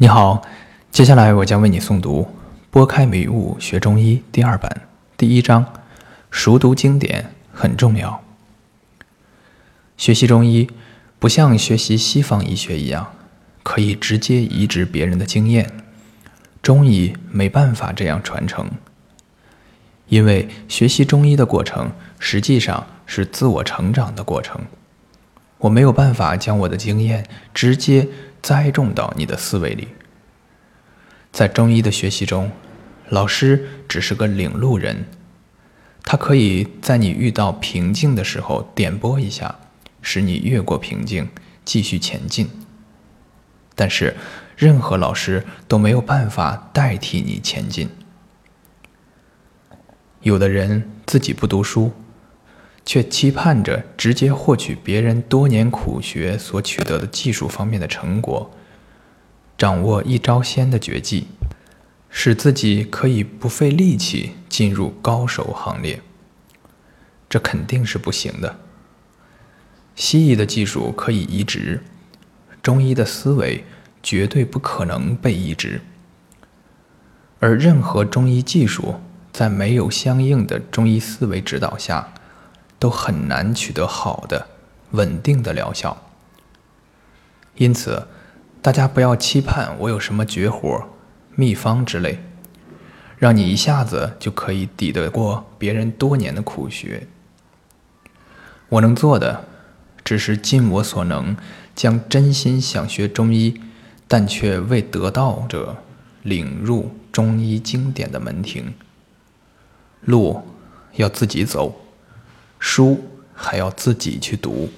你好，接下来我将为你诵读《拨开迷雾学中医》第二版第一章。熟读经典很重要。学习中医不像学习西方医学一样，可以直接移植别人的经验。中医没办法这样传承，因为学习中医的过程实际上是自我成长的过程。我没有办法将我的经验直接。栽种到你的思维里。在中医的学习中，老师只是个领路人，他可以在你遇到瓶颈的时候点拨一下，使你越过瓶颈，继续前进。但是，任何老师都没有办法代替你前进。有的人自己不读书。却期盼着直接获取别人多年苦学所取得的技术方面的成果，掌握一招鲜的绝技，使自己可以不费力气进入高手行列。这肯定是不行的。西医的技术可以移植，中医的思维绝对不可能被移植。而任何中医技术在没有相应的中医思维指导下，都很难取得好的、稳定的疗效。因此，大家不要期盼我有什么绝活、秘方之类，让你一下子就可以抵得过别人多年的苦学。我能做的，只是尽我所能，将真心想学中医但却未得道者领入中医经典的门庭。路要自己走。书还要自己去读。